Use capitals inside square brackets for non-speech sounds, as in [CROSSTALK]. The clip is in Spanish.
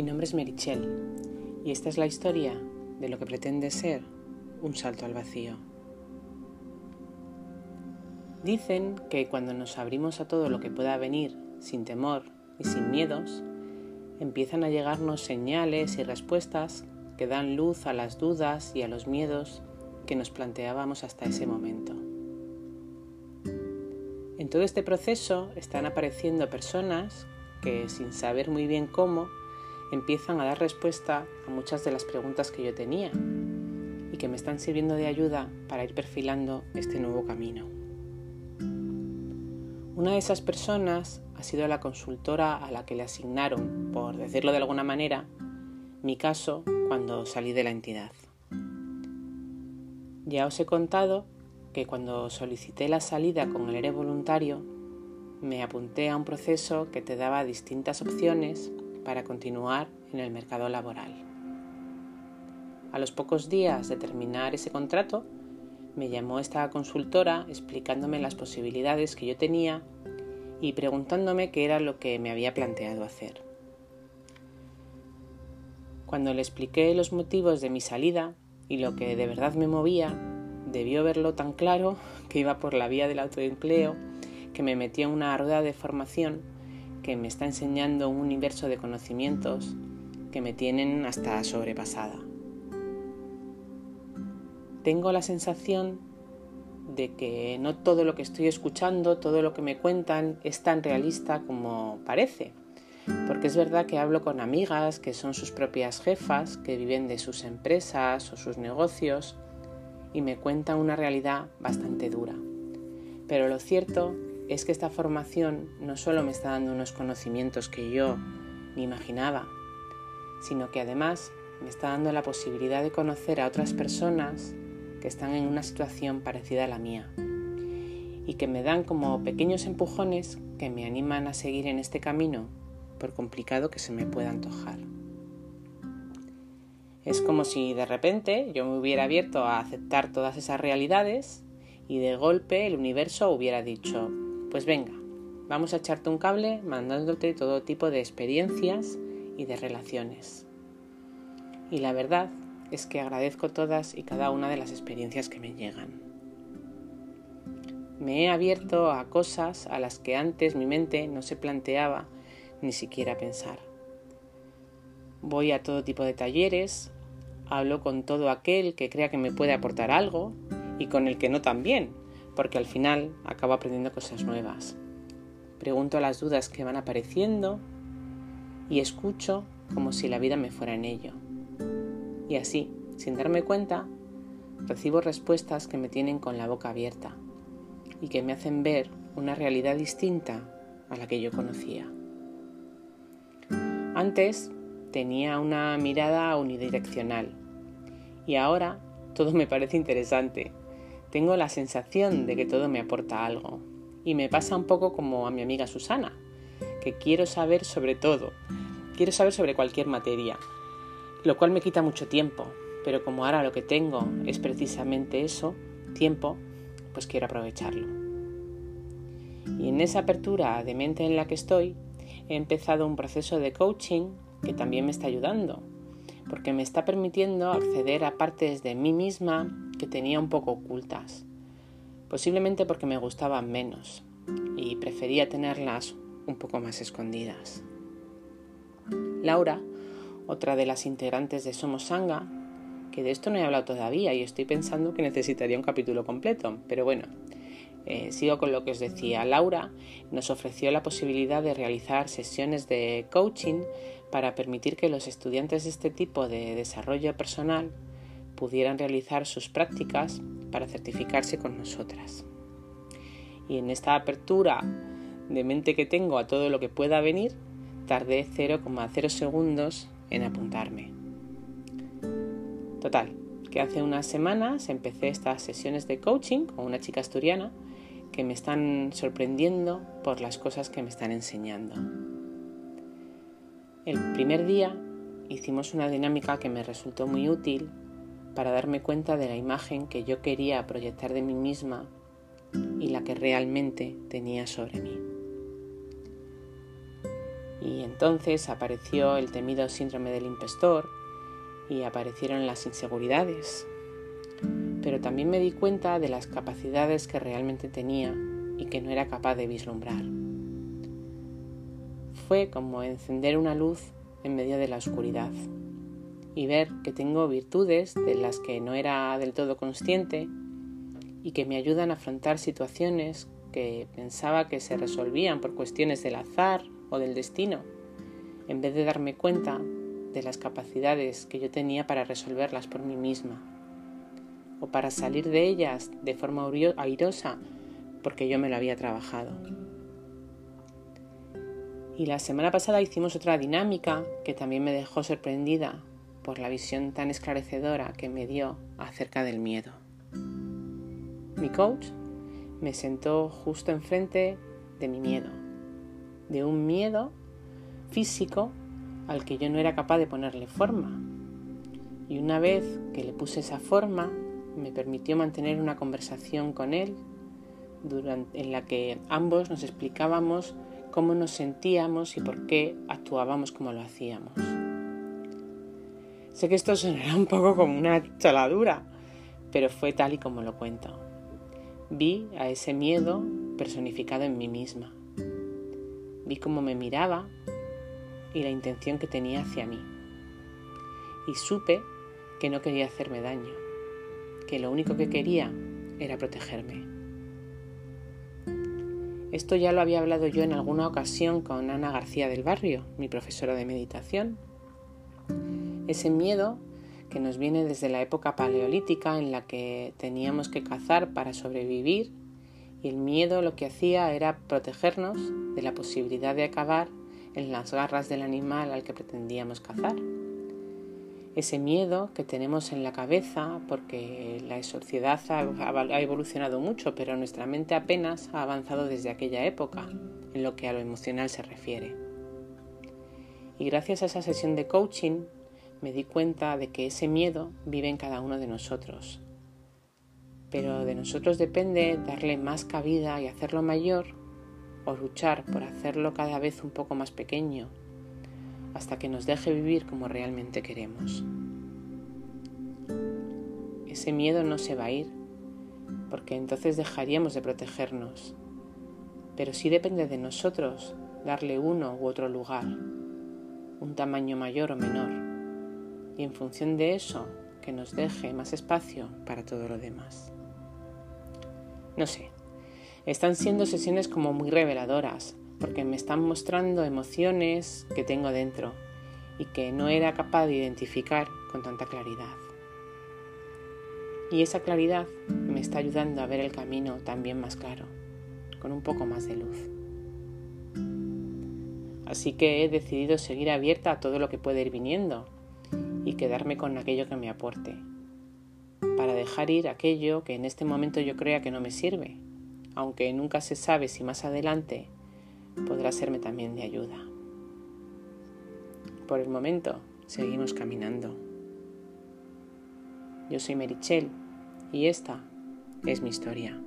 Mi nombre es Merichel y esta es la historia de lo que pretende ser un salto al vacío. Dicen que cuando nos abrimos a todo lo que pueda venir sin temor y sin miedos, empiezan a llegarnos señales y respuestas que dan luz a las dudas y a los miedos que nos planteábamos hasta ese momento. En todo este proceso están apareciendo personas que, sin saber muy bien cómo, empiezan a dar respuesta a muchas de las preguntas que yo tenía y que me están sirviendo de ayuda para ir perfilando este nuevo camino. Una de esas personas ha sido la consultora a la que le asignaron, por decirlo de alguna manera, mi caso cuando salí de la entidad. Ya os he contado que cuando solicité la salida con el ERE voluntario, me apunté a un proceso que te daba distintas opciones para continuar en el mercado laboral. A los pocos días de terminar ese contrato, me llamó esta consultora explicándome las posibilidades que yo tenía y preguntándome qué era lo que me había planteado hacer. Cuando le expliqué los motivos de mi salida y lo que de verdad me movía, debió verlo tan claro [LAUGHS] que iba por la vía del autoempleo, que me metí en una rueda de formación que me está enseñando un universo de conocimientos que me tienen hasta sobrepasada. Tengo la sensación de que no todo lo que estoy escuchando, todo lo que me cuentan es tan realista como parece. Porque es verdad que hablo con amigas que son sus propias jefas, que viven de sus empresas o sus negocios y me cuentan una realidad bastante dura. Pero lo cierto es que esta formación no solo me está dando unos conocimientos que yo ni imaginaba, sino que además me está dando la posibilidad de conocer a otras personas que están en una situación parecida a la mía y que me dan como pequeños empujones que me animan a seguir en este camino, por complicado que se me pueda antojar. Es como si de repente yo me hubiera abierto a aceptar todas esas realidades y de golpe el universo hubiera dicho, pues venga, vamos a echarte un cable mandándote todo tipo de experiencias y de relaciones. Y la verdad es que agradezco todas y cada una de las experiencias que me llegan. Me he abierto a cosas a las que antes mi mente no se planteaba ni siquiera pensar. Voy a todo tipo de talleres, hablo con todo aquel que crea que me puede aportar algo y con el que no también, porque al final acabo aprendiendo cosas nuevas. Pregunto las dudas que van apareciendo y escucho como si la vida me fuera en ello. Y así, sin darme cuenta, recibo respuestas que me tienen con la boca abierta y que me hacen ver una realidad distinta a la que yo conocía. Antes tenía una mirada unidireccional y ahora todo me parece interesante tengo la sensación de que todo me aporta algo. Y me pasa un poco como a mi amiga Susana, que quiero saber sobre todo, quiero saber sobre cualquier materia, lo cual me quita mucho tiempo, pero como ahora lo que tengo es precisamente eso, tiempo, pues quiero aprovecharlo. Y en esa apertura de mente en la que estoy, he empezado un proceso de coaching que también me está ayudando, porque me está permitiendo acceder a partes de mí misma que tenía un poco ocultas, posiblemente porque me gustaban menos y prefería tenerlas un poco más escondidas. Laura, otra de las integrantes de Somos Sanga, que de esto no he hablado todavía y estoy pensando que necesitaría un capítulo completo, pero bueno, eh, sigo con lo que os decía. Laura nos ofreció la posibilidad de realizar sesiones de coaching para permitir que los estudiantes de este tipo de desarrollo personal pudieran realizar sus prácticas para certificarse con nosotras. Y en esta apertura de mente que tengo a todo lo que pueda venir, tardé 0,0 segundos en apuntarme. Total, que hace unas semanas empecé estas sesiones de coaching con una chica asturiana que me están sorprendiendo por las cosas que me están enseñando. El primer día hicimos una dinámica que me resultó muy útil para darme cuenta de la imagen que yo quería proyectar de mí misma y la que realmente tenía sobre mí. Y entonces apareció el temido síndrome del impostor y aparecieron las inseguridades. Pero también me di cuenta de las capacidades que realmente tenía y que no era capaz de vislumbrar. Fue como encender una luz en medio de la oscuridad y ver que tengo virtudes de las que no era del todo consciente y que me ayudan a afrontar situaciones que pensaba que se resolvían por cuestiones del azar o del destino, en vez de darme cuenta de las capacidades que yo tenía para resolverlas por mí misma, o para salir de ellas de forma airosa porque yo me lo había trabajado. Y la semana pasada hicimos otra dinámica que también me dejó sorprendida por la visión tan esclarecedora que me dio acerca del miedo. Mi coach me sentó justo enfrente de mi miedo, de un miedo físico al que yo no era capaz de ponerle forma. Y una vez que le puse esa forma, me permitió mantener una conversación con él en la que ambos nos explicábamos cómo nos sentíamos y por qué actuábamos como lo hacíamos. Sé que esto sonará un poco como una chaladura, pero fue tal y como lo cuento. Vi a ese miedo personificado en mí misma. Vi cómo me miraba y la intención que tenía hacia mí. Y supe que no quería hacerme daño, que lo único que quería era protegerme. Esto ya lo había hablado yo en alguna ocasión con Ana García del Barrio, mi profesora de meditación. Ese miedo que nos viene desde la época paleolítica en la que teníamos que cazar para sobrevivir y el miedo lo que hacía era protegernos de la posibilidad de acabar en las garras del animal al que pretendíamos cazar. Ese miedo que tenemos en la cabeza porque la sociedad ha evolucionado mucho, pero nuestra mente apenas ha avanzado desde aquella época en lo que a lo emocional se refiere. Y gracias a esa sesión de coaching me di cuenta de que ese miedo vive en cada uno de nosotros. Pero de nosotros depende darle más cabida y hacerlo mayor o luchar por hacerlo cada vez un poco más pequeño hasta que nos deje vivir como realmente queremos. Ese miedo no se va a ir porque entonces dejaríamos de protegernos, pero sí depende de nosotros darle uno u otro lugar, un tamaño mayor o menor y en función de eso que nos deje más espacio para todo lo demás. No sé, están siendo sesiones como muy reveladoras porque me están mostrando emociones que tengo dentro y que no era capaz de identificar con tanta claridad. Y esa claridad me está ayudando a ver el camino también más claro, con un poco más de luz. Así que he decidido seguir abierta a todo lo que puede ir viniendo y quedarme con aquello que me aporte, para dejar ir aquello que en este momento yo crea que no me sirve, aunque nunca se sabe si más adelante podrá serme también de ayuda. Por el momento, seguimos caminando. Yo soy Merichel y esta es mi historia.